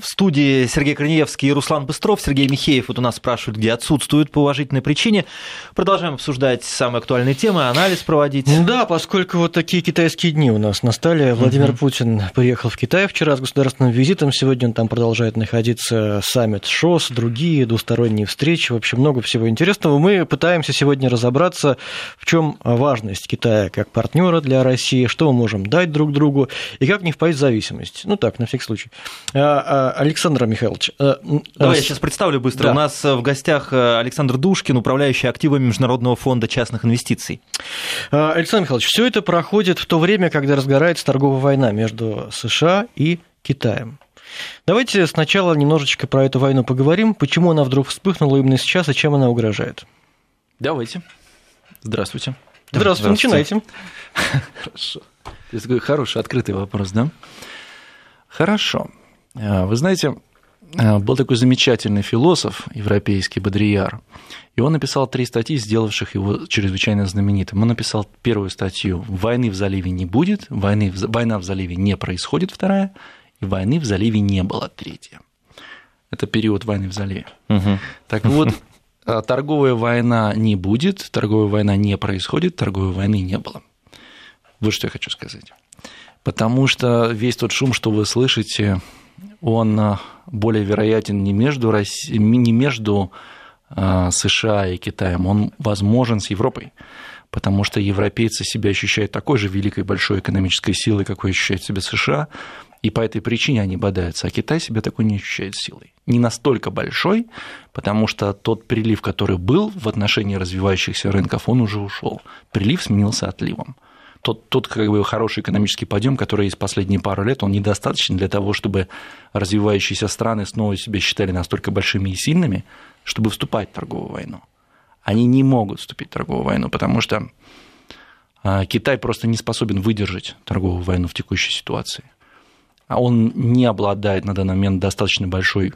В студии Сергей Корнеевский и Руслан Быстров. Сергей Михеев вот у нас спрашивает, где отсутствует по уважительной причине. Продолжаем обсуждать самые актуальные темы, анализ проводить. Да, поскольку вот такие китайские дни у нас настали. Владимир угу. Путин приехал в Китай вчера с государственным визитом. Сегодня он там продолжает находиться саммит ШОС, другие двусторонние встречи. В общем, много всего интересного. Мы пытаемся сегодня разобраться, в чем важность Китая как партнера для России, что мы можем дать друг другу и как не впасть в зависимость. Ну так, на всякий случай. Александр Михайлович. Э, Давай я сейчас представлю быстро. Да. У нас э, в гостях э, Александр Душкин, управляющий активами Международного фонда частных инвестиций. Александр Михайлович, все это проходит в то время, когда разгорается торговая война между США и Китаем. Давайте сначала немножечко про эту войну поговорим, почему она вдруг вспыхнула именно сейчас и чем она угрожает. Давайте. Здравствуйте. Здравствуйте, начинайте. Хорошо. Это такой хороший, открытый вопрос, да? Хорошо. А, вы знаете, а, был такой замечательный философ европейский Бодрияр, и он написал три статьи, сделавших его чрезвычайно знаменитым. Он написал первую статью «Войны в заливе не будет», «Войны, «Война в заливе не происходит» вторая, и «Войны в заливе не было» третья. Это период войны в заливе. Угу. Так вот, а, торговая война не будет, торговая война не происходит, торговой войны не было. Вот что я хочу сказать. Потому что весь тот шум, что вы слышите, он а, более вероятен не между, Россией, не между а, США и Китаем, он возможен с Европой, потому что европейцы себя ощущают такой же великой большой экономической силой, какой ощущает себя США, и по этой причине они бодаются, а Китай себя такой не ощущает силой. Не настолько большой, потому что тот прилив, который был в отношении развивающихся рынков, он уже ушел. Прилив сменился отливом тот, тот как бы хороший экономический подъем, который есть последние пару лет, он недостаточен для того, чтобы развивающиеся страны снова себя считали настолько большими и сильными, чтобы вступать в торговую войну. Они не могут вступить в торговую войну, потому что а, Китай просто не способен выдержать торговую войну в текущей ситуации. А он не обладает на данный момент достаточно большой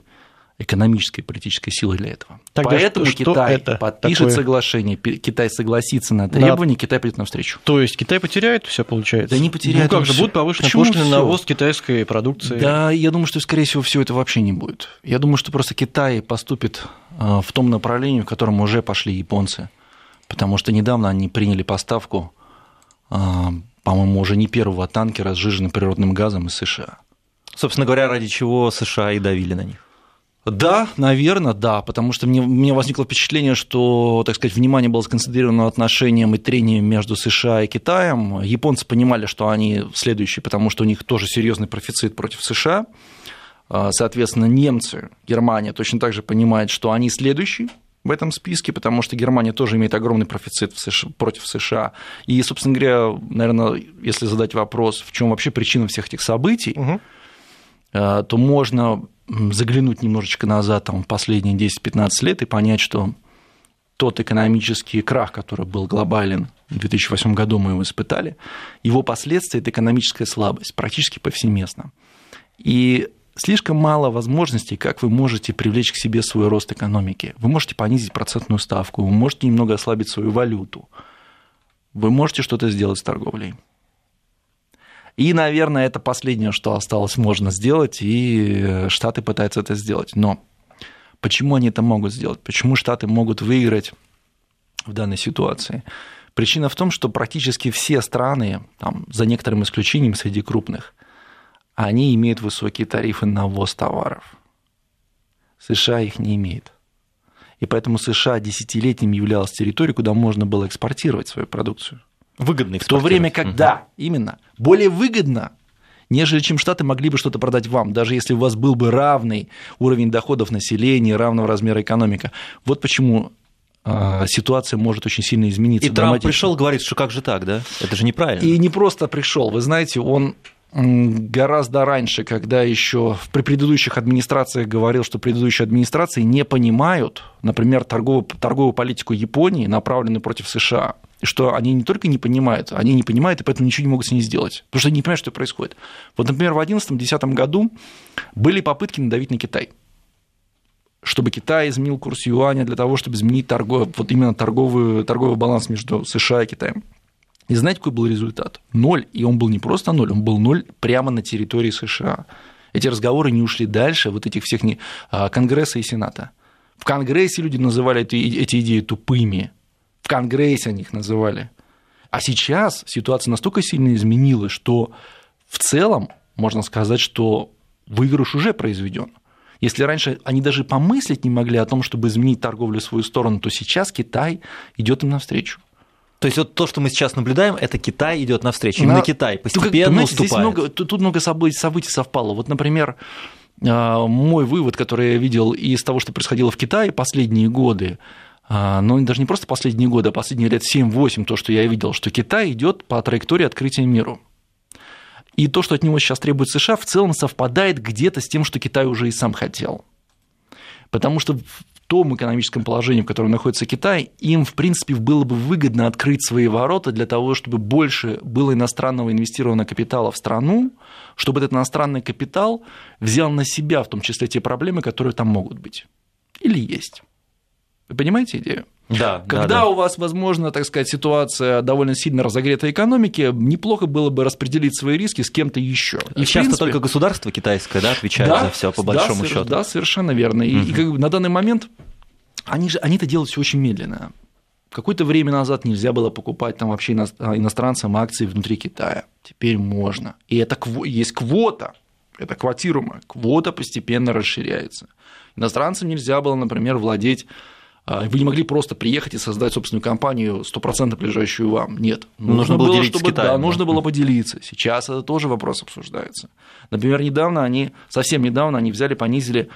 экономической и политической силы для этого. Тогда Поэтому что, Китай это подпишет такое? соглашение, Китай согласится на требования, на... Китай придет навстречу. То есть Китай потеряет все получается? Да не потеряет. Ну как же, будут повышены пошлины на ввоз китайской продукции? Да, я думаю, что, скорее всего, все это вообще не будет. Я думаю, что просто Китай поступит а, в том направлении, в котором уже пошли японцы. Потому что недавно они приняли поставку, а, по-моему, уже не первого танкера, сжиженным природным газом из США. Собственно говоря, ради чего США и давили на них. Да, наверное, да, потому что мне, у меня возникло впечатление, что, так сказать, внимание было сконцентрировано отношениям и трениям между США и Китаем. Японцы понимали, что они следующие, потому что у них тоже серьезный профицит против США. А, соответственно, немцы, Германия точно так же понимает, что они следующие в этом списке, потому что Германия тоже имеет огромный профицит США, против США. И, собственно говоря, наверное, если задать вопрос, в чем вообще причина всех этих событий, угу. то можно заглянуть немножечко назад, там, последние 10-15 лет и понять, что тот экономический крах, который был глобален в 2008 году, мы его испытали, его последствия – это экономическая слабость, практически повсеместно. И слишком мало возможностей, как вы можете привлечь к себе свой рост экономики. Вы можете понизить процентную ставку, вы можете немного ослабить свою валюту, вы можете что-то сделать с торговлей. И, наверное, это последнее, что осталось можно сделать, и э, Штаты пытаются это сделать. Но почему они это могут сделать? Почему Штаты могут выиграть в данной ситуации? Причина в том, что практически все страны, там, за некоторым исключением среди крупных, они имеют высокие тарифы на ввоз товаров. США их не имеет. И поэтому США десятилетиями являлась территорией, куда можно было экспортировать свою продукцию. Выгодный в то время как, да, именно, более выгодно, нежели чем Штаты могли бы что-то продать вам, даже если у вас был бы равный уровень доходов населения, равного размера экономика. Вот почему а, ситуация может очень сильно измениться. И Трамп пришел, говорит, что как же так, да? Это же неправильно. И не просто пришел, вы знаете, он гораздо раньше, когда еще при предыдущих администрациях говорил, что предыдущие администрации не понимают, например, торговую, торговую политику Японии, направленную против США, что они не только не понимают, они не понимают, и поэтому ничего не могут с ней сделать, потому что они не понимают, что происходит. Вот, например, в 2011-2010 году были попытки надавить на Китай чтобы Китай изменил курс юаня для того, чтобы изменить торгов, вот именно торговый, торговый баланс между США и Китаем. И знаете, какой был результат? Ноль. И он был не просто ноль, он был ноль прямо на территории США. Эти разговоры не ушли дальше вот этих всех не... А, Конгресса и Сената. В Конгрессе люди называли эти, идеи тупыми. В Конгрессе они их называли. А сейчас ситуация настолько сильно изменилась, что в целом можно сказать, что выигрыш уже произведен. Если раньше они даже помыслить не могли о том, чтобы изменить торговлю в свою сторону, то сейчас Китай идет им навстречу. То есть вот то, что мы сейчас наблюдаем, это Китай идет навстречу. Именно На... Китай постепенно Только, уступает. Здесь много, тут много событий, событий совпало. Вот, например, а, мой вывод, который я видел из того, что происходило в Китае последние годы, а, но даже не просто последние годы, а последние лет 7-8, то, что я видел, что Китай идет по траектории открытия миру. И то, что от него сейчас требует США, в целом совпадает где-то с тем, что Китай уже и сам хотел. Потому что в том экономическом положении, в котором находится Китай, им, в принципе, было бы выгодно открыть свои ворота для того, чтобы больше было иностранного инвестированного капитала в страну, чтобы этот иностранный капитал взял на себя, в том числе, те проблемы, которые там могут быть или есть. Вы понимаете идею? Да, Когда да, да. у вас, возможно, так сказать, ситуация довольно сильно разогретой экономики, неплохо было бы распределить свои риски с кем-то еще. И, часто принципе... только государство китайское да, отвечает да, за все по большому да, счету. Да, совершенно верно. И, угу. и как бы на данный момент они же они это делают все очень медленно. Какое-то время назад нельзя было покупать там вообще а, иностранцам акции внутри Китая. Теперь можно. И это есть квота, это квотируемая. Квота постепенно расширяется. Иностранцам нельзя было, например, владеть вы не могли просто приехать и создать собственную компанию, 100% лежащую вам. Нет. Нужно, нужно было, было чтобы, Китаем, да, нужно было поделиться. Сейчас это тоже вопрос обсуждается. Например, недавно они, совсем недавно они взяли, понизили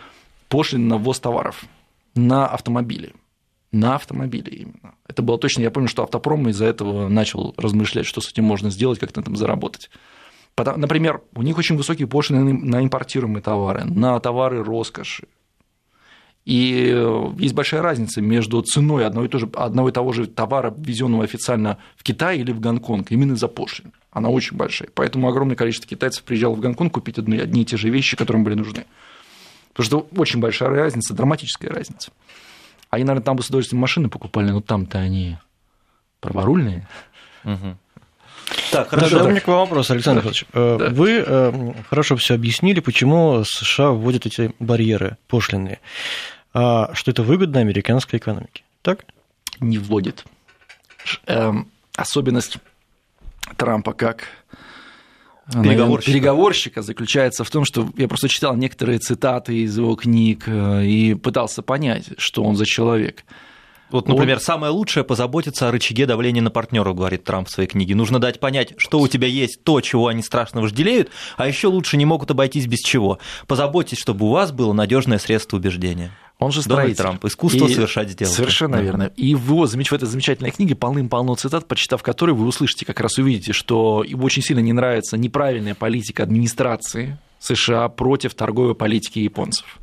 пошлины на ввоз товаров на автомобили. На автомобили именно. Это было точно, я помню, что автопром из-за этого начал размышлять, что с этим можно сделать, как на этом заработать. Например, у них очень высокие пошлины на импортируемые товары, на товары роскоши, и э, есть большая разница между ценой одного и, того же, одного и того же товара, ввезенного официально в Китай или в Гонконг, именно за пошлин. Она очень большая. Поэтому огромное количество китайцев приезжало в Гонконг купить одни, одни и те же вещи, которые им были нужны. Потому что очень большая разница, драматическая разница. Они, наверное, там бы с удовольствием машины покупали, но там-то они праворульные. Угу. Так, хорошо. Да, у меня к вам вопрос, Александр. Ильич. Э, да. Вы э, хорошо все объяснили, почему США вводят эти барьеры пошлиные. А, что это выгодно американской экономике. Так? Не вводит. Эм, особенность Трампа как переговорщика. переговорщика заключается в том, что я просто читал некоторые цитаты из его книг э, и пытался понять, что он за человек. Вот, например, он... самое лучшее позаботиться о рычаге давления на партнера, говорит Трамп в своей книге. Нужно дать понять, что у тебя есть то, чего они страшно вожделеют, а еще лучше не могут обойтись без чего. Позаботьтесь, чтобы у вас было надежное средство убеждения. Он же строитель. Трамп. Искусство и... совершать сделки. Совершенно верно. И в его в этой замечательной книге полным-полно цитат, почитав которые вы услышите, как раз увидите, что ему очень сильно не нравится неправильная политика администрации США против торговой политики японцев.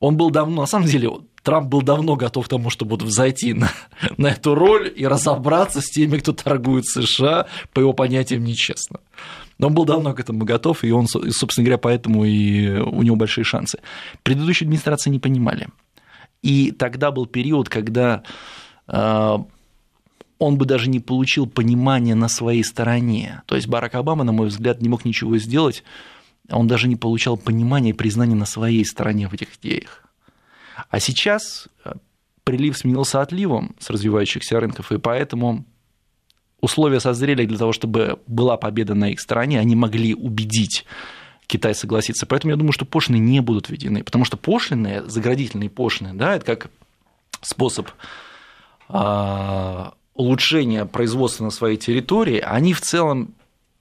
Он был давно, на самом деле, Трамп был давно готов к тому, чтобы вот взойти на, на эту роль и разобраться с теми, кто торгует США, по его понятиям, нечестно. Но он был давно к этому готов, и он, собственно говоря, поэтому и у него большие шансы. Предыдущие администрации не понимали. И тогда был период, когда э, он бы даже не получил понимания на своей стороне. То есть Барак Обама, на мой взгляд, не мог ничего сделать, он даже не получал понимания и признания на своей стороне в этих идеях. А сейчас э, прилив сменился отливом с развивающихся рынков, и поэтому условия созрели для того, чтобы была победа на их стороне, они могли убедить Китай согласиться. Поэтому я думаю, что пошлины не будут введены, потому что пошлины, заградительные пошлины, да, это как способ а, улучшения производства на своей территории, они в целом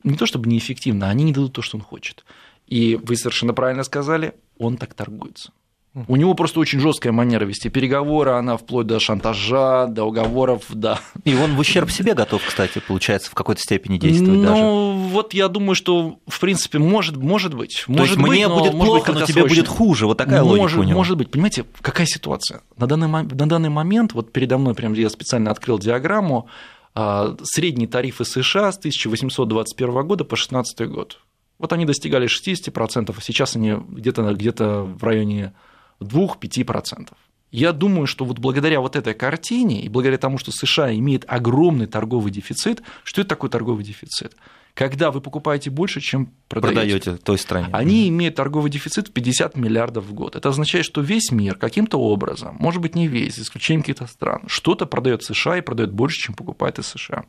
не то чтобы неэффективны, они не дадут то, что он хочет. И вы совершенно правильно сказали, он так торгуется. У него просто очень жесткая манера вести переговоры, она вплоть до шантажа, до уговоров, да. И он в ущерб себе готов, кстати, получается, в какой-то степени действовать ну, даже. Ну, вот я думаю, что, в принципе, может, может быть. То есть мне но, будет плохо, но тебе будет хуже. Вот такая может, логика у него. Может быть. Понимаете, какая ситуация? На данный, на данный момент, вот передо мной прям я специально открыл диаграмму, а, средние тарифы США с 1821 года по 2016 год. Вот они достигали 60%, а сейчас они где-то где в районе 2-5%. Я думаю, что вот благодаря вот этой картине и благодаря тому, что США имеет огромный торговый дефицит, что это такое торговый дефицит? когда вы покупаете больше, чем продаете. Продаете той стране. Они имеют торговый дефицит в 50 миллиардов в год. Это означает, что весь мир каким-то образом, может быть, не весь, за исключением каких-то стран, что-то продает США и продает больше, чем покупает из США.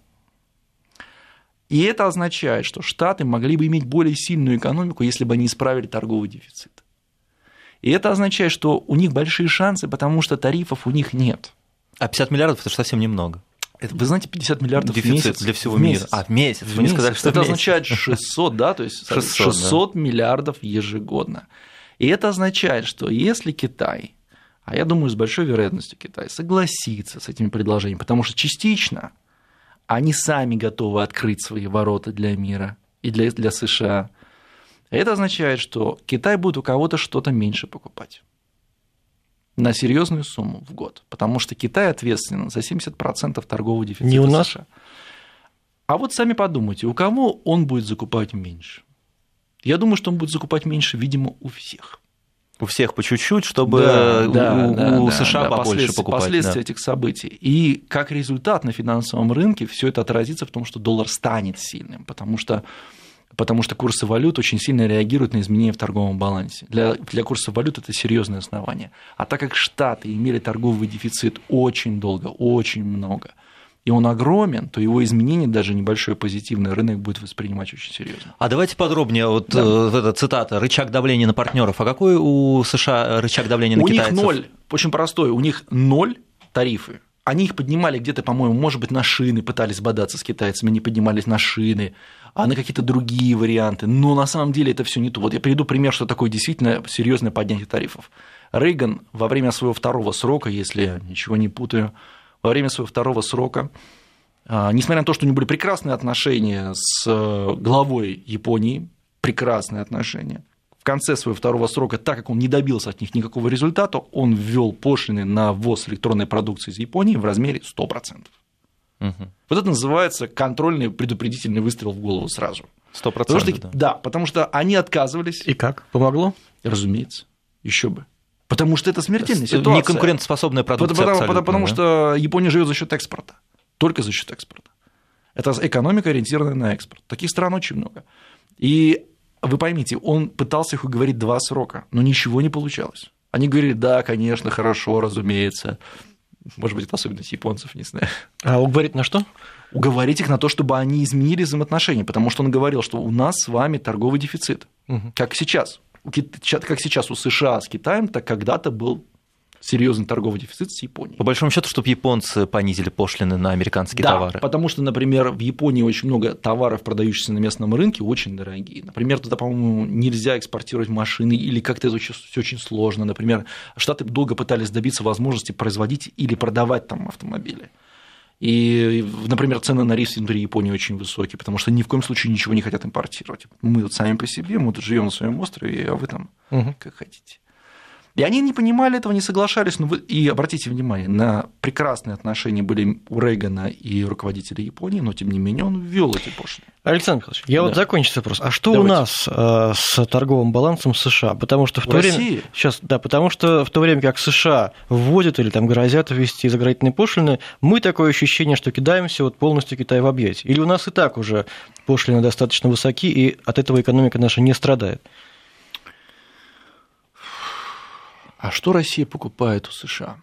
И это означает, что Штаты могли бы иметь более сильную экономику, если бы они исправили торговый дефицит. И это означает, что у них большие шансы, потому что тарифов у них нет. А 50 миллиардов это же совсем немного. Это, вы знаете, 50 миллиардов Дефицит в месяц. для всего в мира. месяц. А, в месяц. В Вы месяц. сказали, что это в месяц. означает 600, да, то есть 600, 600, миллиардов ежегодно. И это означает, что если Китай, а я думаю, с большой вероятностью Китай согласится с этими предложениями, потому что частично они сами готовы открыть свои ворота для мира и для, для США. Это означает, что Китай будет у кого-то что-то меньше покупать на серьезную сумму в год, потому что Китай ответственен за 70% торгового дефицита Не у нас? США. А вот сами подумайте, у кого он будет закупать меньше? Я думаю, что он будет закупать меньше, видимо, у всех. У всех по чуть-чуть, чтобы Да, у, да, у- да, у да, США да, побольше последствия- покупать. Последствия да. этих событий. И как результат на финансовом рынке все это отразится в том, что доллар станет сильным, потому что потому что курсы валют очень сильно реагируют на изменения в торговом балансе. Для, для курса валют это серьезное основание. А так как Штаты имели торговый дефицит очень долго, очень много, и он огромен, то его изменение, даже небольшой позитивный, рынок будет воспринимать очень серьезно. А давайте подробнее, вот Да. э, эта цитата, рычаг давления на партнеров. А какой у США рычаг давления на у китайцев? них ноль, очень простой, у них ноль тарифы. Они их поднимали где-то, по-моему, может быть, на шины, пытались бодаться с китайцами, они поднимались на шины, а на какие-то другие варианты. Но на самом деле это все не то. Вот я приведу пример, что такое действительно серьезное поднятие тарифов. Рейган во время своего второго срока, если я ничего не путаю, во время своего второго срока, а, несмотря на то, что у него были прекрасные отношения с э, главой Японии, прекрасные отношения, в конце своего второго срока, так как он не добился от них никакого результата, он ввел пошлины на ввоз электронной продукции из Японии в размере 100%. Мгм. Вот это называется контрольный предупредительный выстрел в голову сразу. Сто Потому что, процентов. да. потому что они отказывались, И как? Помогло? разумеется, еще бы. Потому что это смертельная да. ситуация. Неконкурентоспособная продукция Потому, абсолютно, потому- потому да. что Япония живет за счет экспорта. Только за счет экспорта. Это экономика, ориентированная на экспорт. Таких стран очень много. И вы поймите, он пытался их уговорить два срока, но ничего не получалось. Они говорили, да, конечно, хорошо, разумеется. Может быть, это особенность японцев, не знаю. А уговорить на что? Уговорить их на то, чтобы они изменили взаимоотношения, потому что он говорил, что у нас с вами торговый дефицит. Мгм. Как сейчас. Как сейчас у США с Китаем, так когда-то был серьезный торговый дефицит с Японией. По большому счету, чтобы японцы понизили пошлины на американские да, товары. потому что, например, в Японии очень много товаров, продающихся на местном рынке, очень дорогие. Например, туда, по-моему, нельзя экспортировать машины, или как-то это все очень сложно. Например, Штаты долго пытались добиться возможности производить или продавать там автомобили. И, например, цены на рис внутри Японии очень высокие, потому что ни в коем случае ничего не хотят импортировать. Мы вот сами по себе, мы тут живем на своем острове, а вы там Мгм. как хотите. И они не понимали этого, не соглашались. Вы... И обратите внимание, на прекрасные отношения были у Рейгана и руководителя Японии, но тем не менее он ввел эти пошлины. Александр Михайлович, я вот Да. закончу вопрос. А что Давайте. у нас э, с торговым балансом США? Потому что в, В то время... России? Сейчас, да, потому что в то время как США вводят или там грозят ввести заградительные пошлины, мы такое ощущение, что кидаемся вот полностью Китай в объятия. Или у нас и так уже пошлины достаточно высоки, и от этого экономика наша не страдает? А что Россия покупает у США?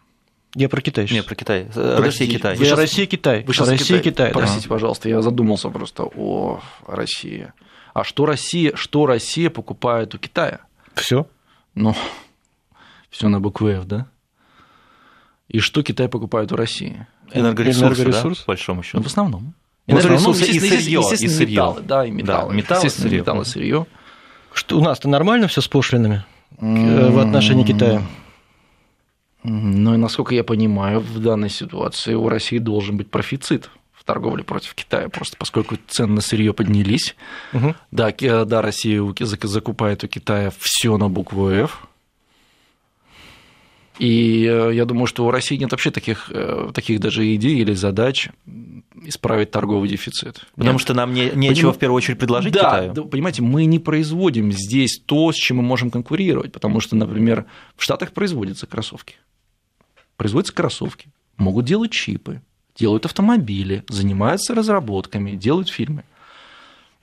Я про Китай сейчас. Нет, про Китай. Э, Подожди, Россия, Китай. вы щас- Россия, Китай. Вы сейчас Россия, Китай. да. Простите, пожалуйста, я задумался просто о России. А что Россия, что Россия покупает у Китая? Все. Ну, все на букву F, да? И что Китай покупает у России? Энергоресурсы, Энергоресурс? да, по большому Ну, счету. в основном. Энергоресурсы В и сырье, и сырье. металлы, да, и металлы. Да, металлы, Естественно, сырье. металлы, сырье. Что, у нас-то нормально все с пошлинами в отношении Китая? Ну и насколько я понимаю, в данной ситуации у России должен быть профицит в торговле против Китая, просто поскольку цены на сырье поднялись. Мгм. Да, Ки- да, Россия закупает у Китая все на букву F. И э, я думаю, что у России нет вообще таких, э, таких даже идей или задач исправить торговый дефицит. Потому Нет. что нам не, нечего Поним- в первую очередь предложить да, Китаю. да, понимаете, мы не производим здесь то, с чем мы можем конкурировать, потому что, например, в Штатах производятся кроссовки. Производятся кроссовки, могут делать чипы, делают автомобили, занимаются разработками, делают фильмы.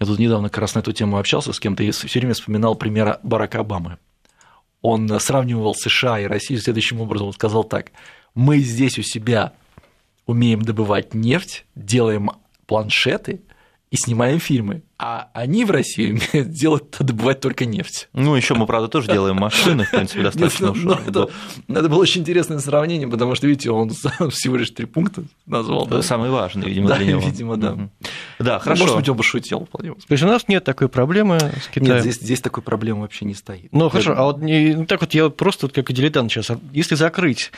Я тут недавно как раз на эту тему общался с кем-то и все время вспоминал пример Барака Обамы. Он сравнивал США и Россию следующим образом. Он сказал так, мы здесь у себя умеем добывать нефть, делаем планшеты и снимаем фильмы. А они в России умеют делать, добывать только нефть. Ну, еще мы, правда, тоже делаем машины, в принципе, достаточно Нет, ну, это, это было очень интересное сравнение, потому что, видите, он всего лишь три пункта назвал. Да? Самый важный, видимо, да, для него. видимо, да. Угу. Да, хорошо. Может быть, он бы шутил вполне. То есть у нас нет такой проблемы с Китаем? Нет, здесь, здесь такой проблемы вообще не стоит. Ну, хорошо, а вот не, так вот я просто вот как дилетант сейчас, а если закрыть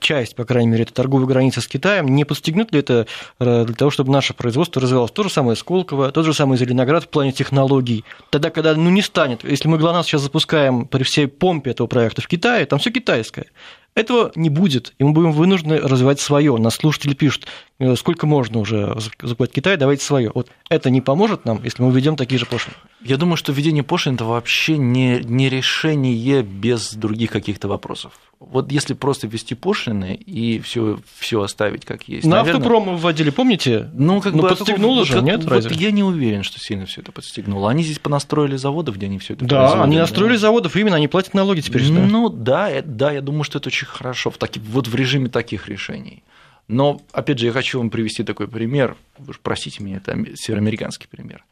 часть, по крайней мере, этой торговой границы с Китаем, не подстегнет ли это э, для того, чтобы наше производство развивалось? То же самое Сколково, тот же самый Зеленоград в плане технологий. Тогда, когда ну, не станет, если мы ГЛОНАСС сейчас запускаем при всей помпе этого проекта в Китае, там все китайское. Этого не будет, и мы будем вынуждены развивать свое. Нас слушатели пишут, э, сколько можно уже закупать Китай, давайте свое. Вот это не поможет нам, если мы введем такие же пошлины? Я думаю, что введение пошлин – это вообще не, не решение без других каких-то вопросов. Вот если просто ввести пошлины и все, все оставить как есть. На наверное... автопром мы вводили, помните? Ну, как ну, бы подстегнуло же, вот, нет? Вот разве? я не уверен, что сильно все это подстегнуло. Они здесь понастроили заводов, где они все это Да, они настроили да. заводов, именно они платят налоги теперь. Ну да, да, я думаю, что это очень хорошо в таки, вот в режиме таких решений. Но, опять же, я хочу вам привести такой пример. Вы же простите меня, это североамериканский пример.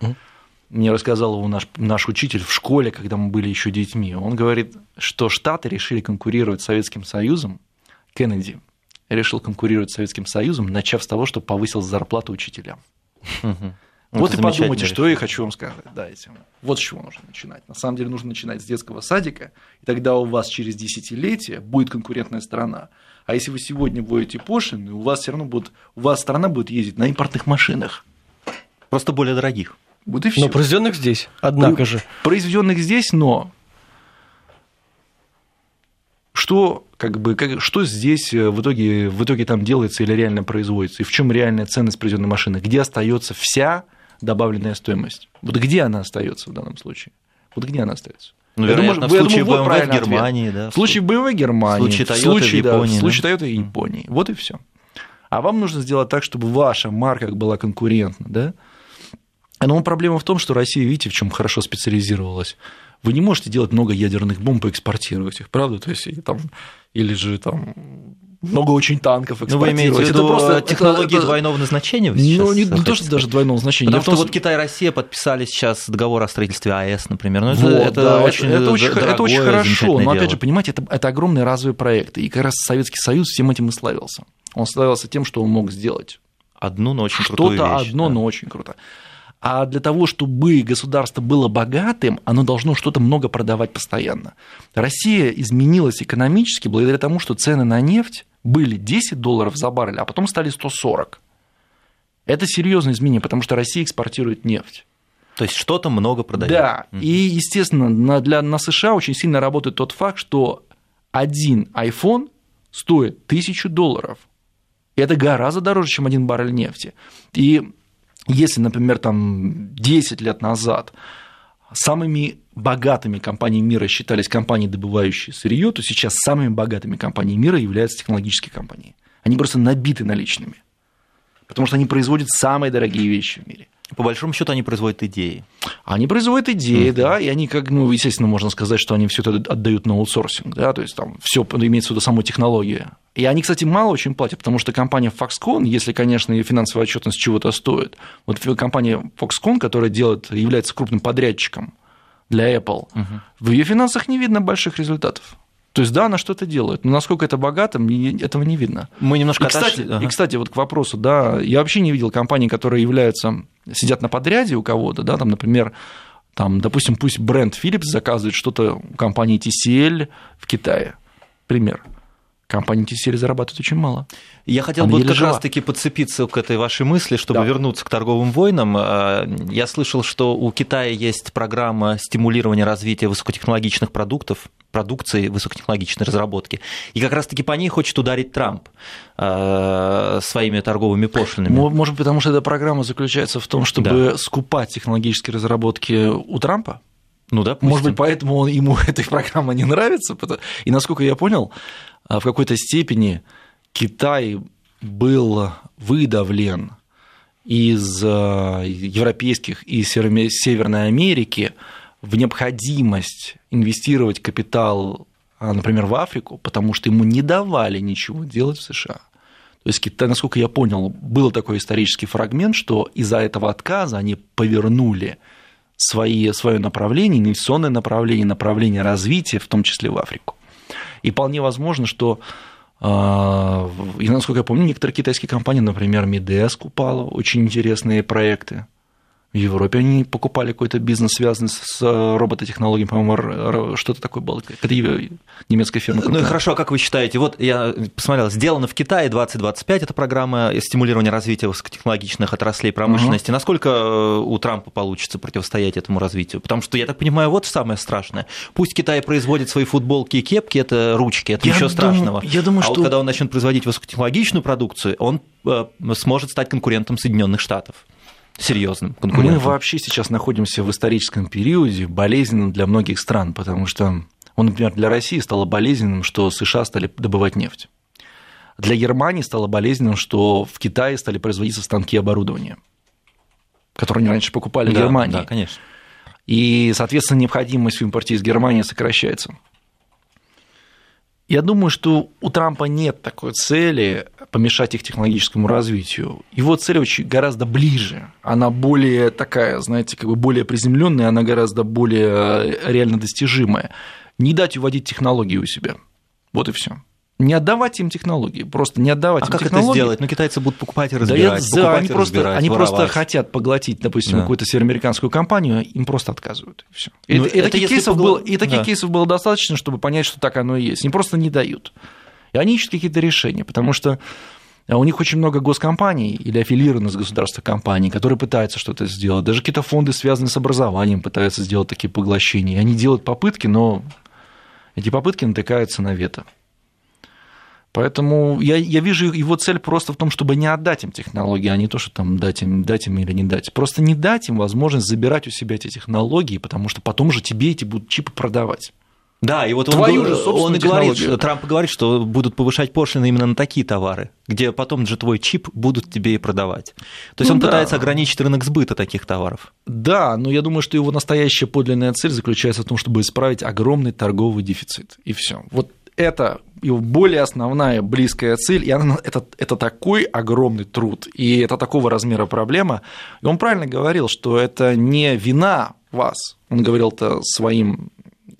Мне рассказал его наш, наш учитель в школе, когда мы были еще детьми. Он говорит, что Штаты решили конкурировать с Советским Союзом. Кеннеди решил конкурировать с Советским Союзом, начав с того, что повысил зарплату учителям. Угу. Вот и подумайте, что я хочу вам сказать. Да, этим. Вот с чего нужно начинать. На самом деле нужно начинать с детского садика, и тогда у вас через десятилетие будет конкурентная страна. А если вы сегодня вводите пошлины, у вас все равно будет, у вас страна будет ездить на импортных машинах. Просто более дорогих. Вот и все. Но произведенных здесь, однако же. Произведенных здесь, но что, как бы, как, что здесь э, в итоге, в итоге там делается или реально производится, и в чем реальная ценность произведенной машины, где остается вся добавленная стоимость. Вот где она остается в данном случае? Вот где она остается? Ну, вероятно, думаю, в случае думаю, BMW в Германии, да. В случае BMW Германии, в случае Toyota в случае, в Японии, да, в случае Toyota в Японии. Вот и все. А вам нужно сделать так, чтобы ваша марка была конкурентна, да? Но проблема в том, что Россия, видите, в чем хорошо специализировалась. Вы не можете делать много ядерных бомб и экспортировать их, правда? То есть, там, или же там много очень танков экспортировать. Ну, вы имеете в виду это просто технологии это, двойного назначения? Вы ну, не, не то, что даже двойного значения. Потому что вот Китай и Россия подписали сейчас договор о строительстве АЭС, например. Ну, вот, это, да, очень, это, это, очень, это очень хорошо, но, опять же, понимаете, это, это огромный разовый проект, и как раз Советский Союз всем этим и славился. Он славился тем, что он мог сделать. Одну, но очень крутую вещь. Что-то одно, да. но очень круто. А для того, чтобы государство было богатым, оно должно что-то много продавать постоянно. Россия изменилась экономически благодаря тому, что цены на нефть были 10 долларов за баррель, а потом стали 140. Это серьезное изменение, потому что Россия экспортирует нефть. То есть что-то много продает. Да, и, естественно, на, для, на США очень сильно работает тот факт, что один iPhone стоит 1000 долларов. Это гораздо дороже, чем один баррель нефти. И если, например, там 10 лет назад самыми богатыми компаниями мира считались компании, добывающие сырье, то сейчас самыми богатыми компаниями мира являются технологические компании. Они просто набиты наличными, потому что они производят самые дорогие вещи в мире. По большому счету они производят идеи. Они производят идеи, mm-hmm. да, и они, как, ну, естественно, можно сказать, что они все это отдают на аутсорсинг, да, то есть там все имеется в виду саму технологию. И они, кстати, мало очень платят, потому что компания Foxconn, если, конечно, ее финансовая отчетность чего-то стоит, вот компания Foxconn, которая делает, является крупным подрядчиком для Apple, mm-hmm. в ее финансах не видно больших результатов. То есть, да, она что-то делает, но насколько это богато, этого не видно. Мы немножко и, кстати, ага. и, кстати, вот к вопросу, да, я вообще не видел компаний, которые являются, сидят на подряде у кого-то, да, там, например, там, допустим, пусть бренд Philips заказывает что-то у компании TCL в Китае, пример – компании TCL зарабатывают очень мало. Я хотел Она бы вот как раз-таки подцепиться к этой вашей мысли, чтобы да. вернуться к торговым войнам. А, я слышал, что у Китая есть программа стимулирования развития высокотехнологичных продуктов, продукции высокотехнологичной разработки. И как раз-таки по ней хочет ударить Трамп а, своими торговыми пошлинами. Может быть, потому что эта программа заключается в том, чтобы да. скупать технологические разработки у Трампа? Ну да, Может быть, поэтому он, ему эта программа не нравится. И насколько я понял, в какой-то степени Китай был выдавлен из европейских и Северной Америки в необходимость инвестировать капитал, например, в Африку, потому что ему не давали ничего делать в США. То есть Китай, насколько я понял, был такой исторический фрагмент, что из-за этого отказа они повернули свои, свое направление, инвестиционное направление, направление развития, в том числе в Африку. И вполне возможно, что а, и, насколько я помню, некоторые китайские компании, например, Мидес купала очень интересные проекты в Европе они покупали какой-то бизнес, связанный с э, робототехнологией, по-моему, что-то такое было, какая немецкая фирма. Ну и хорошо, а как вы считаете, вот я посмотрел, сделано в Китае 2025, это программа стимулирования развития высокотехнологичных отраслей промышленности. Угу. Насколько э, у Трампа получится противостоять этому развитию? Потому что, я так понимаю, вот самое страшное. Пусть Китай производит свои футболки и кепки, это ручки, это ничего страшного. Я думаю, а что... вот когда он начнет производить высокотехнологичную продукцию, он э, сможет стать конкурентом Соединенных Штатов серьезным конкурентом. Мы вообще сейчас находимся в историческом периоде, болезненном для многих стран, потому что, он, например, для России стало болезненным, что США стали добывать нефть. Для Германии стало болезненным, что в Китае стали производиться станки оборудования, которые они раньше покупали да, в Германии. Да, конечно. И, соответственно, необходимость в импорте из Германии сокращается. Я думаю, что у Трампа нет такой цели помешать их технологическому развитию. Его цель очень гораздо ближе. Она более такая, знаете, как бы более приземленная, она гораздо более э, реально достижимая. Не дать уводить технологии у себя. Вот и все не отдавать им технологии, просто не отдавать а им как технологии. это сделать? Ну, китайцы будут покупать и разбирать, да, покупать они и просто, разбирать, они воровать. просто хотят поглотить, допустим, Да. какую-то североамериканскую компанию, им просто отказывают. И. И, Ну, и таких, кейсов погла- было, и таких Да. кейсов было достаточно, чтобы понять, что так оно и есть. Им просто не дают. И они ищут какие-то решения, потому что а у них очень много госкомпаний или аффилированных с государства компаний, которые пытаются что-то сделать. Даже какие-то фонды, связанные с образованием, пытаются сделать такие поглощения. И они делают попытки, но эти попытки натыкаются на вето. Поэтому я, я вижу его цель просто в том, чтобы не отдать им технологии, а не то, что там дать им, дать им или не дать. Просто не дать им возможность забирать у себя эти технологии, потому что потом же тебе эти будут чипы продавать. Да, и вот он, Твою говор- же он и говорит, что- Трамп говорит, что будут повышать пошлины именно на такие товары, где потом же твой чип будут тебе и продавать. То есть Ну он да. пытается ограничить рынок сбыта таких товаров. Да, но я думаю, что его настоящая подлинная цель заключается в том, чтобы исправить огромный торговый дефицит. И все. Вот это его более основная близкая цель, и она, это, это такой огромный труд, и это такого размера проблема. И он правильно говорил, что это не вина вас, он говорил это своим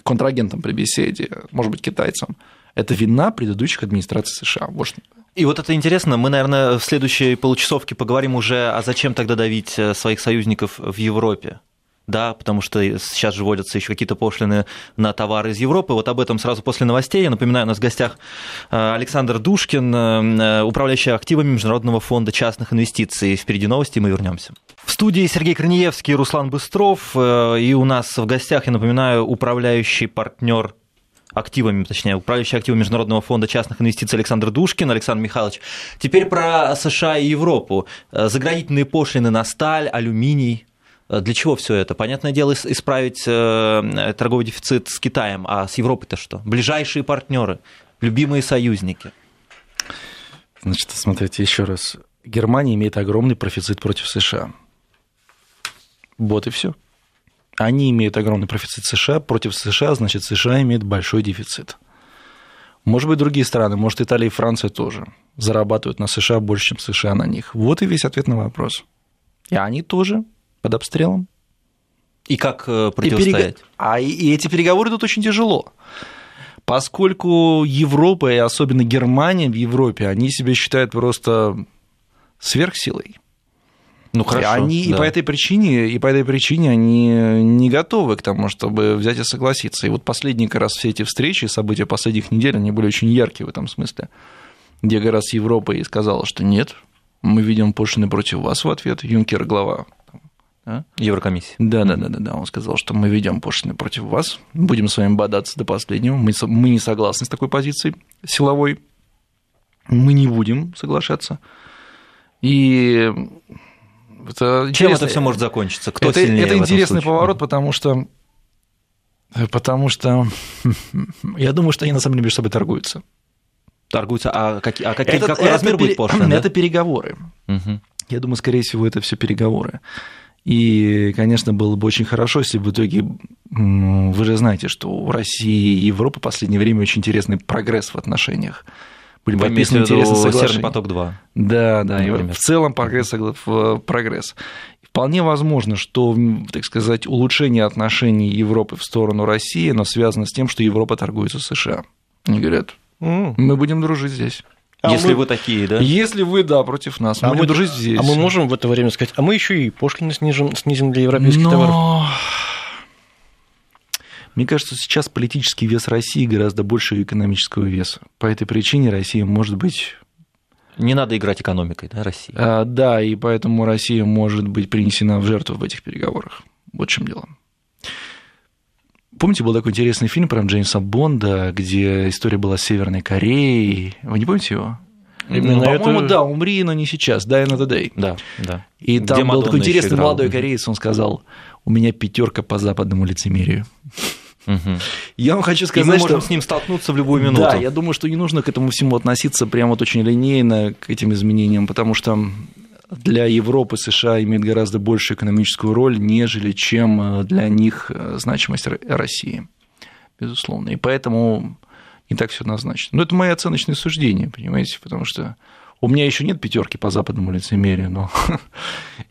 контрагентам при беседе, может быть, китайцам, это вина предыдущих администраций США. Вот. И вот это интересно, мы, наверное, в следующей получасовке поговорим уже, а зачем тогда давить э, своих союзников в Европе. Да, потому что сейчас же вводятся еще какие-то пошлины на товары из Европы. Вот об этом сразу после новостей. Я напоминаю, у нас в гостях э, Александр Душкин, э, управляющий активами Международного фонда частных инвестиций. Впереди новости, мы вернемся. В студии Сергей Корнеевский и Руслан Быстров. э, И у нас в гостях, я напоминаю, управляющий партнер активами, точнее, управляющий активами Международного фонда частных инвестиций Александр Душкин. Александр Михайлович, теперь про США и Европу. Э, Заградительные пошлины на сталь, алюминий. Э, Для чего все это? Понятное дело, ис- исправить э, торговый дефицит с Китаем, а с Европой-то что? Ближайшие партнеры, любимые союзники. Значит, смотрите еще раз. Германия имеет огромный профицит против США. Вот и все. Они имеют огромный профицит США против США, значит, США имеет большой дефицит. Может быть, другие страны, может, Италия и Франция тоже зарабатывают на США больше, чем США на них. Вот и весь ответ на вопрос. И они тоже под обстрелом. И как э, И противостоять? перег- А и, эти переговоры идут очень тяжело. Поскольку Европа, и особенно Германия в Европе, они себя считают просто сверхсилой. Ну и они и по этой причине, и по этой причине они не готовы к тому, чтобы взять и согласиться. И вот последний как раз все эти встречи, события последних недель, они были очень яркие в этом смысле, где как раз Европа и сказала, что нет, мы видим пошлины против вас в ответ. Юнкер, глава да? Еврокомиссия. Да, да, да, да, да. Он сказал, что мы ведем пошлины против вас, будем с вами бодаться до последнего. Мы, мы не согласны с такой позицией силовой. Мы не будем соглашаться. И это Чем это все может закончиться? Кто это, сильнее это интересный случае? поворот, потому что потому что я думаю, что они на самом деле между собой торгуются. Торгуются, а, какие, а какие- Это- какой это размер пере- будет пошлин? да? Это переговоры. Мгм. Я думаю, скорее всего, это все переговоры. И, конечно, было бы очень хорошо, если в итоге, вы же знаете, что у России и Европы в последнее время очень интересный прогресс в отношениях. Были подписаны интересные соглашения. Северный поток-2. Да, да, и в целом прогресс, прогресс. Вполне возможно, что, так сказать, улучшение отношений Европы в сторону России, оно связано с тем, что Европа торгуется с США. Они говорят, мы будем дружить здесь. А Если мы... вы такие, да? Если вы, да, против нас, мы а будем мы... дружить здесь. А мы можем в это время сказать, а мы еще и пошлины снижим, снизим для европейских Но... товаров? Мне кажется, сейчас политический вес России гораздо больше экономического веса. По этой причине Россия может быть... Не надо играть экономикой, да, России? А, да, и поэтому Россия может быть принесена в жертву в этих переговорах. Вот в чем дело. Помните, был такой интересный фильм про Джеймса Бонда, где история была с Северной Кореей. Вы не помните его? Именно По-моему, это... да, умри, но не сейчас, die another day. Да, да. И там Где был такой интересный молодой кореец, он сказал, у меня пятерка по западному лицемерию. Угу. Я вам хочу сказать, и мы можем что... с ним столкнуться в любую минуту. Да, я думаю, что не нужно к этому всему относиться прямо вот очень линейно, к этим изменениям, потому что для Европы США имеет гораздо большую экономическую роль, нежели чем э, для них э, значимость России, безусловно. И поэтому не так все однозначно. Но это мои оценочные суждения, понимаете, потому что у меня еще нет пятерки по западному лицемерию, но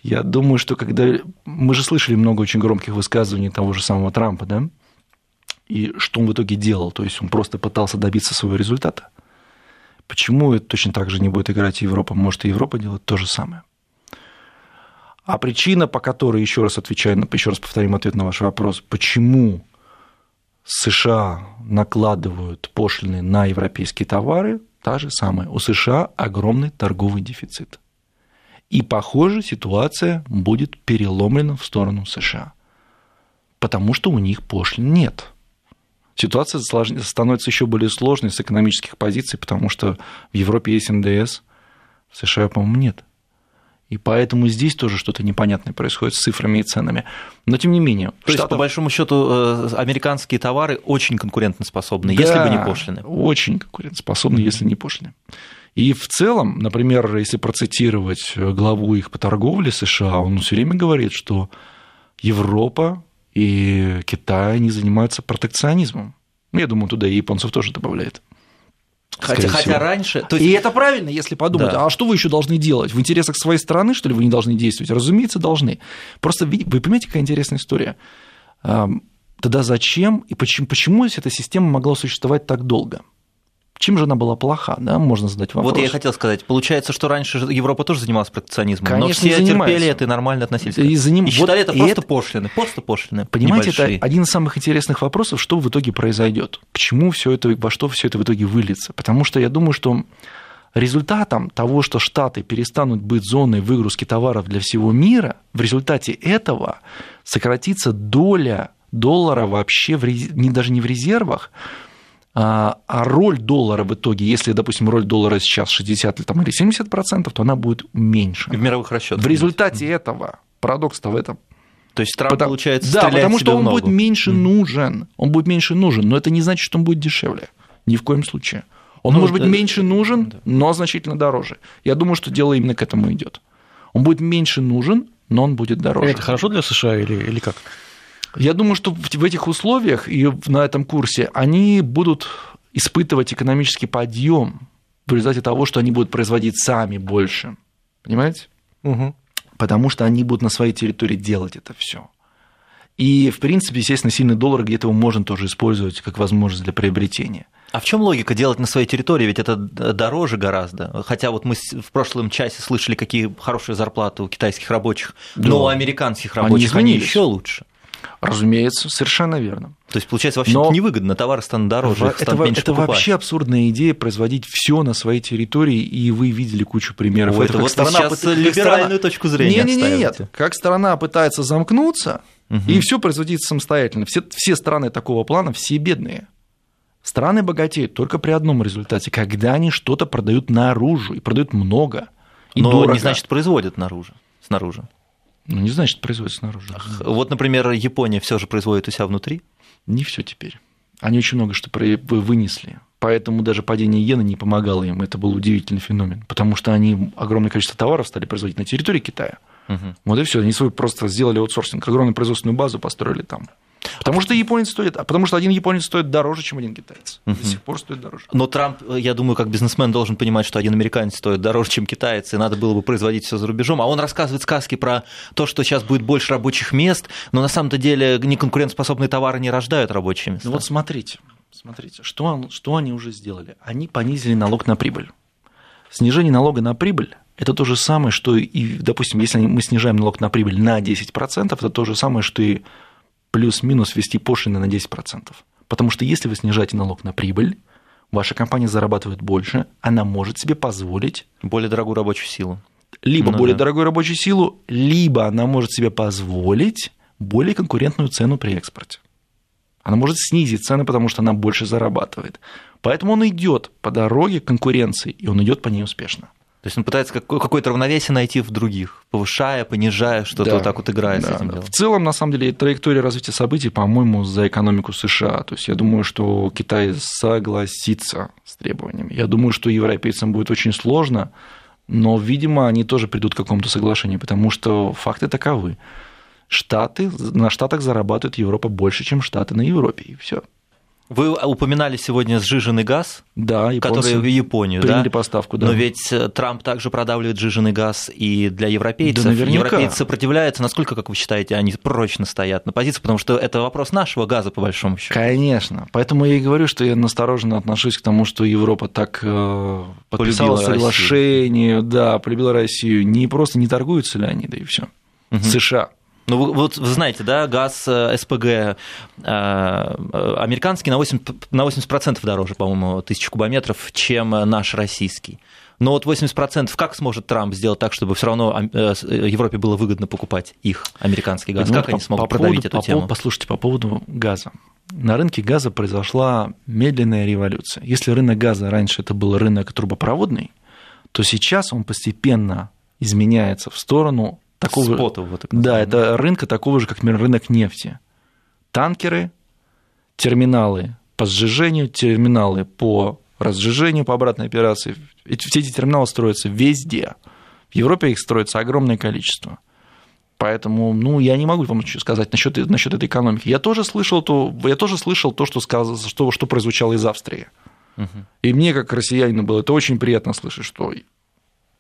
я думаю, что когда... Мы же слышали много очень громких высказываний того же самого Трампа, да? И что он в итоге делал? То есть он просто пытался добиться своего результата. Почему это точно так же не будет играть Европа? Может, и Европа делает то же самое. А причина, по которой, еще раз отвечаю, еще раз повторим ответ на ваш вопрос, почему США накладывают пошлины на европейские товары, та же самая. У США огромный торговый дефицит. И, похоже, ситуация будет переломлена в сторону США, потому что у них пошлин нет. Ситуация становится еще более сложной с экономических позиций, потому что в Европе есть НДС, в США, по-моему, нет. И поэтому здесь тоже что-то непонятное происходит с цифрами и ценами. Но тем не менее. То штатов... есть, по большому счету, э, американские товары очень конкурентоспособны, да, если бы не пошлины. Очень конкурентоспособны, mm-hmm. если не пошлины. И в целом, например, если процитировать главу их по торговле США, он все время говорит, что Европа и Китай не занимаются протекционизмом. Ну, я думаю, туда и японцев тоже добавляет. Хотя, хотя раньше... То есть... И это правильно, если подумать, да. а что вы еще должны делать? В интересах своей страны, что ли, вы не должны действовать? Разумеется, должны. Просто вы, вы понимаете, какая интересная история? Тогда зачем и почему, почему эта система могла существовать так долго? Чем же она была плоха, да, можно задать вопрос. Вот я хотел сказать, получается, что раньше Европа тоже занималась протекционизмом, Конечно, но все терпели это и нормально относились. И, заним... и считали вот это просто это... пошлины, просто пошлины. Понимаете, небольшие. это один из самых интересных вопросов, что в итоге произойдет, к чему все это, во что все это в итоге выльется. Потому что я думаю, что результатом того, что Штаты перестанут быть зоной выгрузки товаров для всего мира, в результате этого сократится доля доллара вообще в, не, даже не в резервах, а, а роль доллара в итоге, если, допустим, роль доллара сейчас 60 или, там, или 70 процентов, то она будет меньше. В мировых расчетах. В результате этого, парадокс-то в этом. То есть Трамп, потому, получается, Да, потому что он будет меньше нужен. Он будет меньше нужен, но это не значит, что он будет дешевле. Ни в коем случае. Он ну, может быть меньше нужен, да. но значительно дороже. Я думаю, что дело именно к этому идет. Он будет меньше нужен, но он будет дороже. Это хорошо для США или, или как? Я думаю, что в этих условиях и на этом курсе они будут испытывать экономический подъем в результате того, что они будут производить сами больше. Понимаете? Угу. Потому что они будут на своей территории делать это все. И, в принципе, естественно, сильный доллар где-то можно тоже использовать как возможность для приобретения. А в чем логика делать на своей территории? Ведь это дороже гораздо. Хотя вот мы в прошлом часе слышали, какие хорошие зарплаты у китайских рабочих, да. но у американских рабочих они, они еще лучше. Разумеется, совершенно верно. То есть, получается, вообще Но невыгодно, товары станут дороже, их станут это, меньше это покупать. вообще абсурдная идея производить все на своей территории, и вы видели кучу примеров. О, это, это вот страна сейчас пыт... либеральную страна... точку зрения Нет, нет, нет, как страна пытается замкнуться угу. и все производить самостоятельно. Все, все страны такого плана, все бедные. Страны богатеют только при одном результате, когда они что-то продают наружу, и продают много, и Но дорого. не значит производят наружу, снаружи. Ну, не значит, производится снаружи. Вот, например, Япония все же производит у себя внутри? Не все теперь. Они очень много что вынесли. Поэтому даже падение иены не помогало им. Это был удивительный феномен. Потому что они огромное количество товаров стали производить на территории Китая. Угу. Вот и все. Они свой просто сделали аутсорсинг, огромную производственную базу построили там. Потому что японец стоит, а потому что один японец стоит дороже, чем один китаец. Угу. До сих пор стоит дороже. Но Трамп, я думаю, как бизнесмен должен понимать, что один американец стоит дороже, чем китаец, и надо было бы производить все за рубежом. А он рассказывает сказки про то, что сейчас будет больше рабочих мест, но на самом-то деле неконкурентоспособные товары не рождают рабочие места. Ну вот смотрите, смотрите, что, он, что они уже сделали? Они понизили налог на прибыль. Снижение налога на прибыль это то же самое, что и, допустим, если мы снижаем налог на прибыль на 10%, это то же самое, что и плюс-минус ввести пошлины на 10%. Потому что если вы снижаете налог на прибыль, ваша компания зарабатывает больше, она может себе позволить... Более дорогую рабочую силу. Либо ну, более да. дорогую рабочую силу, либо она может себе позволить более конкурентную цену при экспорте. Она может снизить цены, потому что она больше зарабатывает. Поэтому он идет по дороге конкуренции, и он идет по ней успешно. То есть он пытается какое-то равновесие найти в других, повышая, понижая, что-то да, вот так вот играя да, с этим да. В целом, на самом деле, траектория развития событий, по-моему, за экономику США. То есть я думаю, что Китай согласится с требованиями. Я думаю, что европейцам будет очень сложно, но, видимо, они тоже придут к какому-то соглашению, потому что факты таковы. Штаты, на Штатах зарабатывает Европа больше, чем Штаты на Европе, и все. Вы упоминали сегодня сжиженный газ, да, который в Японию, приняли да? поставку, да. Но ведь э, Трамп также продавливает сжиженный газ и для европейцев. Да, наверняка. Европейцы сопротивляются. Насколько, как вы считаете, они прочно стоят на позиции? Потому что это вопрос нашего газа, по большому счету. Конечно. Поэтому я и говорю, что я настороженно отношусь к тому, что Европа так э, подписала соглашение, да, полюбила Россию. Не просто не торгуются ли они, да и все. Угу. США. Ну, вот вы знаете, да, газ э, СПГ э, американский на 80%, на 80% дороже, по-моему, тысяч кубометров, чем наш российский. Но вот 80% как сможет Трамп сделать так, чтобы все равно э, Европе было выгодно покупать их американский газ? Ну, как по, они смогут по продавить поводу, эту по тему? Послушайте, по поводу газа. На рынке газа произошла медленная революция. Если рынок газа раньше это был рынок трубопроводный, то сейчас он постепенно изменяется в сторону такого... Спотов, вот да, это рынка такого же, как рынок нефти. Танкеры, терминалы по сжижению, терминалы по разжижению, по обратной операции. Все эти терминалы строятся везде. В Европе их строится огромное количество. Поэтому, ну, я не могу вам сказать насчет, насчет этой экономики. Я тоже слышал то, я тоже слышал то, что, сказал, что, что прозвучало из Австрии. Угу. И мне, как россиянину, было это очень приятно слышать, что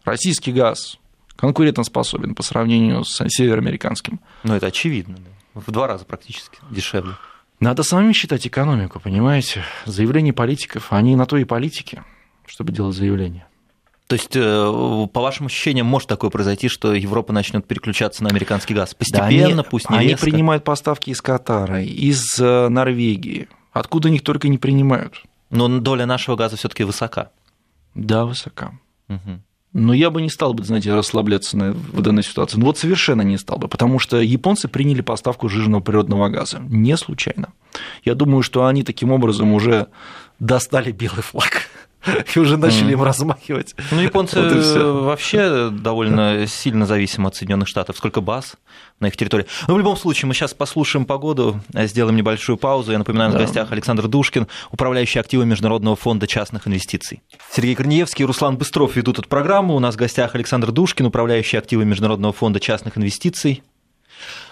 российский газ конкурентоспособен по сравнению с североамериканским. Ну, это очевидно, да. в два раза практически дешевле. Надо самим считать экономику, понимаете? Заявления политиков, они на то и политики, чтобы делать заявления. То есть, э, по вашим ощущениям, может такое произойти, что Европа начнет переключаться на американский газ? Постепенно, да, они, пусть не Они резко. принимают поставки из Катара, из э, Норвегии, откуда них только не принимают. Но доля нашего газа все таки высока. Да, высока. Угу. Но я бы не стал бы, знаете, расслабляться в данной ситуации. Ну вот совершенно не стал бы, потому что японцы приняли поставку жирного природного газа. Не случайно. Я думаю, что они таким образом уже достали белый флаг. и уже начали им размахивать. Ну, японцы вот вообще довольно сильно зависимы от Соединенных Штатов. Сколько баз на их территории. Но ну, в любом случае, мы сейчас послушаем погоду, сделаем небольшую паузу. Я напоминаю, да. на гостях Александр Душкин, управляющий активами Международного фонда частных инвестиций. Сергей Корнеевский и Руслан Быстров ведут эту программу. У нас в гостях Александр Душкин, управляющий активами Международного фонда частных инвестиций.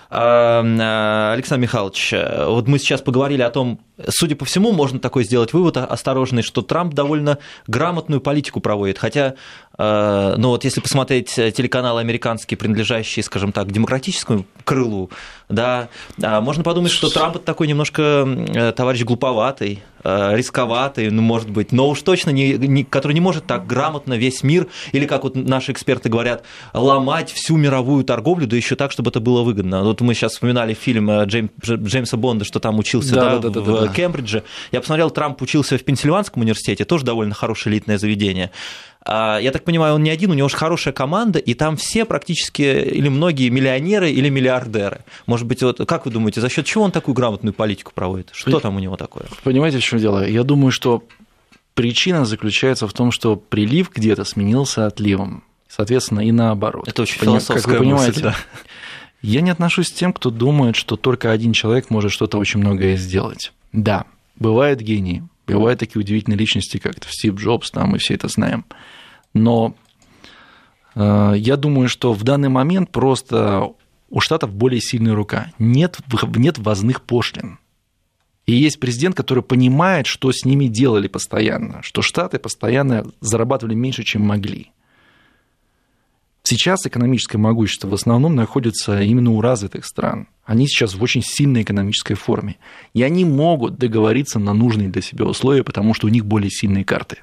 А, Александр Михайлович, вот мы сейчас поговорили о том, судя по всему, можно такой сделать вывод осторожный, что Трамп довольно грамотную политику проводит. Хотя, а, ну вот если посмотреть телеканалы американские, принадлежащие, скажем так, демократическому крылу, да, а, можно подумать, что Трамп это такой немножко товарищ глуповатый, Э, рисковатый, ну, может быть, но уж точно не, не, который не может так грамотно весь мир, или, как вот наши эксперты говорят, ломать всю мировую торговлю, да еще так, чтобы это было выгодно. Вот мы сейчас вспоминали фильм э, Джейм, Джеймса Бонда, что там учился да, да, да, в да. Кембридже. Я посмотрел, Трамп учился в Пенсильванском университете, тоже довольно хорошее элитное заведение. А, я так понимаю, он не один, у него же хорошая команда, и там все практически или многие миллионеры или миллиардеры. Может быть, вот как вы думаете, за счет чего он такую грамотную политику проводит? Что там у него такое? Понимаете, в чем дело? Я думаю, что причина заключается в том, что прилив где-то сменился отливом. Соответственно, и наоборот. Это очень Поним... Как вы понимаете, мысль, да. Я не отношусь к тем, кто думает, что только один человек может что-то очень многое сделать. Да, бывают гении, Бывают такие удивительные личности, как Стив Джобс, там мы все это знаем. Но э, я думаю, что в данный момент просто у Штатов более сильная рука. Нет, нет ввозных пошлин. И есть президент, который понимает, что с ними делали постоянно, что Штаты постоянно зарабатывали меньше, чем могли. Сейчас экономическое могущество в основном находится именно у развитых стран. Они сейчас в очень сильной экономической форме. И они могут договориться на нужные для себя условия, потому что у них более сильные карты.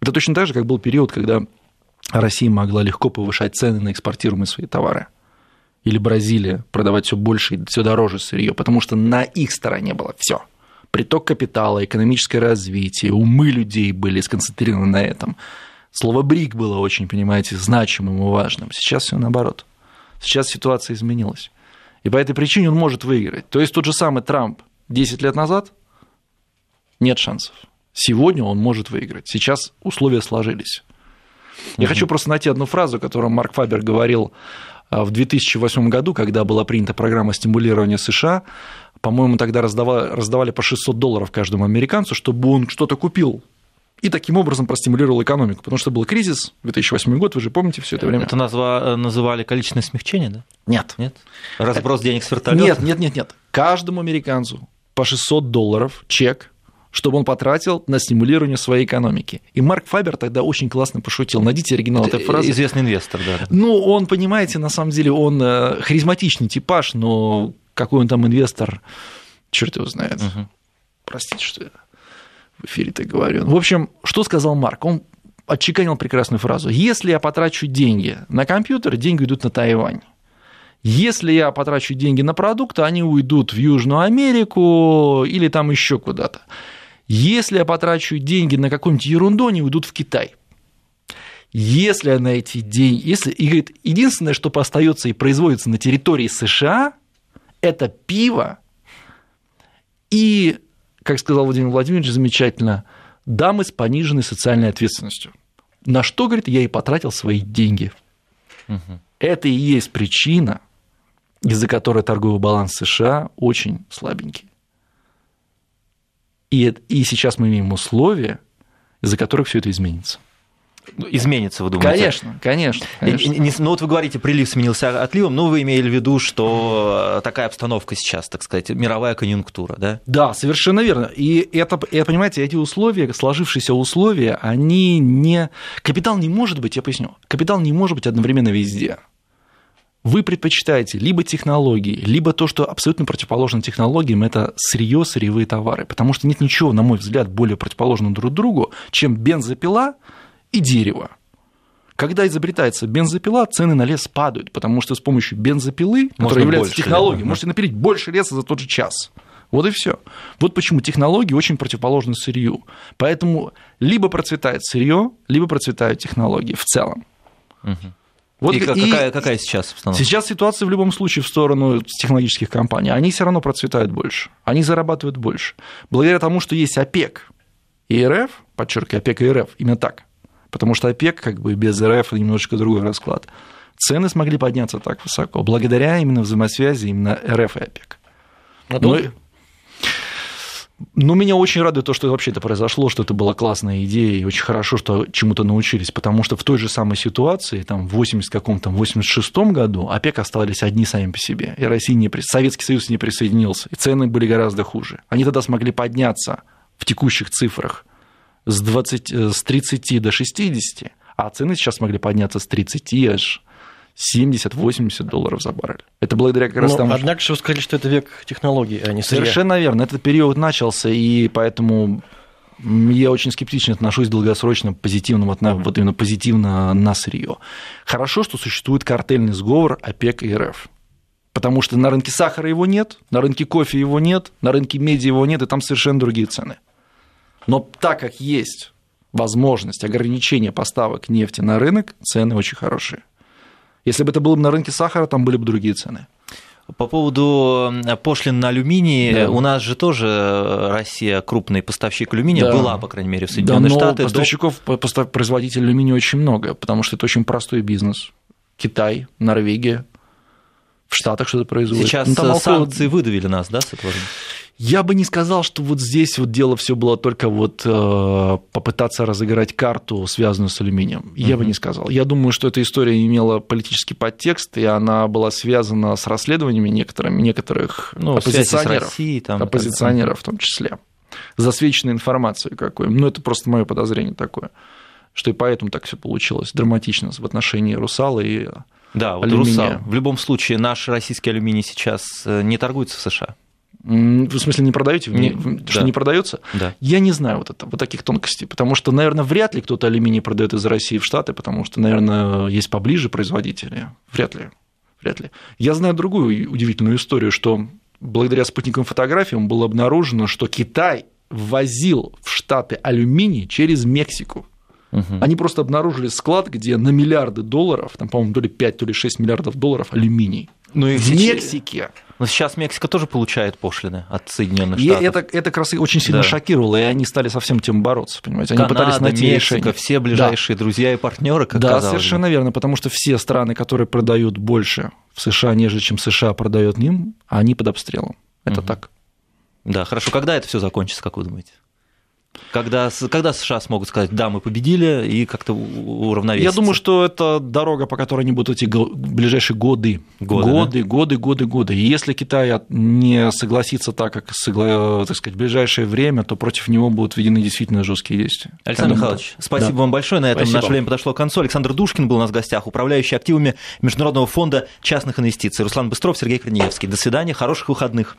Это точно так же, как был период, когда Россия могла легко повышать цены на экспортируемые свои товары. Или Бразилия продавать все больше и все дороже сырье, потому что на их стороне было все. Приток капитала, экономическое развитие, умы людей были сконцентрированы на этом. Слово «брик» было очень, понимаете, значимым и важным. Сейчас все наоборот. Сейчас ситуация изменилась. И по этой причине он может выиграть. То есть тот же самый Трамп 10 лет назад нет шансов. Сегодня он может выиграть. Сейчас условия сложились. Я хочу просто найти одну фразу, которую Марк Фабер говорил а, в 2008 году, когда была принята программа стимулирования США. По-моему, тогда раздавали, раздавали по 600 долларов каждому американцу, чтобы он что-то купил и таким образом простимулировал экономику, потому что был кризис, 2008 год, вы же помните все это время. Это назва... называли количественное смягчение, да? Нет. Нет? Разброс денег с вертолета? Нет, нет, нет, нет. Каждому американцу по 600 долларов чек, чтобы он потратил на стимулирование своей экономики. И Марк Фабер тогда очень классно пошутил. Найдите оригинал этой фразы. Известный инвестор, да. Ну, он, понимаете, на самом деле, он э, харизматичный типаж, но какой он там инвестор, черт его знает. Угу. Простите, что я в эфире так говорю. В общем, что сказал Марк? Он отчеканил прекрасную фразу. Если я потрачу деньги на компьютер, деньги идут на Тайвань. Если я потрачу деньги на продукты, они уйдут в Южную Америку или там еще куда-то. Если я потрачу деньги на какую-нибудь ерунду, они уйдут в Китай. Если я на эти деньги... Если, и говорит, единственное, что остается и производится на территории США, это пиво и как сказал Владимир Владимирович замечательно, дамы с пониженной социальной ответственностью. На что, говорит, я и потратил свои деньги. Угу. Это и есть причина, из-за которой торговый баланс США очень слабенький. И, и сейчас мы имеем условия, из-за которых все это изменится. Изменится, вы думаете? Конечно, конечно. конечно. Ну вот вы говорите, прилив сменился отливом, но вы имели в виду, что такая обстановка сейчас, так сказать, мировая конъюнктура, да? Да, совершенно верно. И это, это понимаете, эти условия, сложившиеся условия, они не... Капитал не может быть, я поясню, капитал не может быть одновременно везде. Вы предпочитаете либо технологии, либо то, что абсолютно противоположно технологиям, это сырье, сырьевые товары. Потому что нет ничего, на мой взгляд, более противоположного друг другу, чем бензопила – и дерево. Когда изобретается бензопила, цены на лес падают, потому что с помощью бензопилы, Можно которая является технологией, да. можете напилить больше леса за тот же час. Вот и все. Вот почему технологии очень противоположны сырью. Поэтому либо процветает сырье, либо процветают технологии в целом. Угу. Вот и, и какая, какая сейчас обстановка? Сейчас ситуация в любом случае в сторону технологических компаний. Они все равно процветают больше, они зарабатывают больше. Благодаря тому, что есть ОПЕК и РФ, подчеркиваю, ОПЕК и РФ, именно так, потому что ОПЕК как бы без РФ немножечко другой расклад. Цены смогли подняться так высоко, благодаря именно взаимосвязи именно РФ и ОПЕК. А ну, ну, меня очень радует то, что вообще это произошло, что это была классная идея, и очень хорошо, что чему-то научились, потому что в той же самой ситуации, там, в 80 каком-то, 86 году, ОПЕК оставались одни сами по себе, и Россия не, Советский Союз не присоединился, и цены были гораздо хуже. Они тогда смогли подняться в текущих цифрах с, 20, э, с 30 до 60, а цены сейчас могли подняться с 30 аж 70-80 долларов за баррель. Это благодаря как раз Но, тому, Однако что... вы сказали, что это век технологий, а не сырья. Совершенно верно. Этот период начался, и поэтому я очень скептично отношусь долгосрочно позитивно, вот, на, вот именно позитивно на сырье. Хорошо, что существует картельный сговор ОПЕК и РФ. Потому что на рынке сахара его нет, на рынке кофе его нет, на рынке меди его нет, и там совершенно другие цены. Но так как есть возможность ограничения поставок нефти на рынок, цены очень хорошие. Если бы это было бы на рынке сахара, там были бы другие цены. По поводу пошлин на алюминий, да. у нас же тоже Россия крупный поставщик алюминия, да. была, по крайней мере, в Соединенные да, Штаты. Поставщиков, до... производителей алюминия очень много, потому что это очень простой бизнес. Китай, Норвегия, в Штатах что-то производит. Сейчас ну, там санкции около... выдавили нас, да, с этого? Я бы не сказал, что вот здесь вот дело все было только вот э, попытаться разыграть карту, связанную с алюминием. Я uh-huh. бы не сказал. Я думаю, что эта история имела политический подтекст, и она была связана с расследованиями некоторыми, некоторых ну, оппозиционеров, Россией, там, оппозиционеров в том числе, засвеченной информацией какой. Ну, это просто мое подозрение такое, что и поэтому так все получилось драматично в отношении Русала и да, вот алюминия. Русал. В любом случае, наш российский алюминий сейчас э, не торгуется в США. В смысле, не продаете? Не, что да. не продается? Да. Я не знаю вот, это, вот таких тонкостей, потому что, наверное, вряд ли кто-то алюминий продает из России в Штаты, потому что, наверное, есть поближе производители. Вряд ли. Вряд ли. Я знаю другую удивительную историю, что благодаря спутниковым фотографиям было обнаружено, что Китай ввозил в Штаты алюминий через Мексику. Угу. Они просто обнаружили склад, где на миллиарды долларов, там, по-моему, то ли 5, то ли 6 миллиардов долларов алюминий. Ну и в Мексике. Но сейчас Мексика тоже получает пошлины от Соединенных Штатов. И это, это как раз очень сильно да. шокировало, и они стали со всем тем бороться, понимаете? Они Канада, пытались найти Мексика, решение. все ближайшие да. друзья и партнеры, как Да, совершенно бы. верно, потому что все страны, которые продают больше в США, нежели чем США продает им, они под обстрелом. Это угу. так. Да, хорошо. Когда это все закончится, как вы думаете? Когда, когда США смогут сказать, да, мы победили, и как-то уравновесить? Я думаю, что это дорога, по которой они будут идти в ближайшие годы. Годы, годы, да? годы, годы, годы. И если Китай не согласится так, как так сказать, в ближайшее время, то против него будут введены действительно жесткие действия. Александр Михайлович, спасибо да. вам большое. На этом спасибо. наше время подошло к концу. Александр Душкин был у нас в гостях, управляющий активами Международного фонда частных инвестиций. Руслан Быстров, Сергей Корнеевский. До свидания, хороших выходных.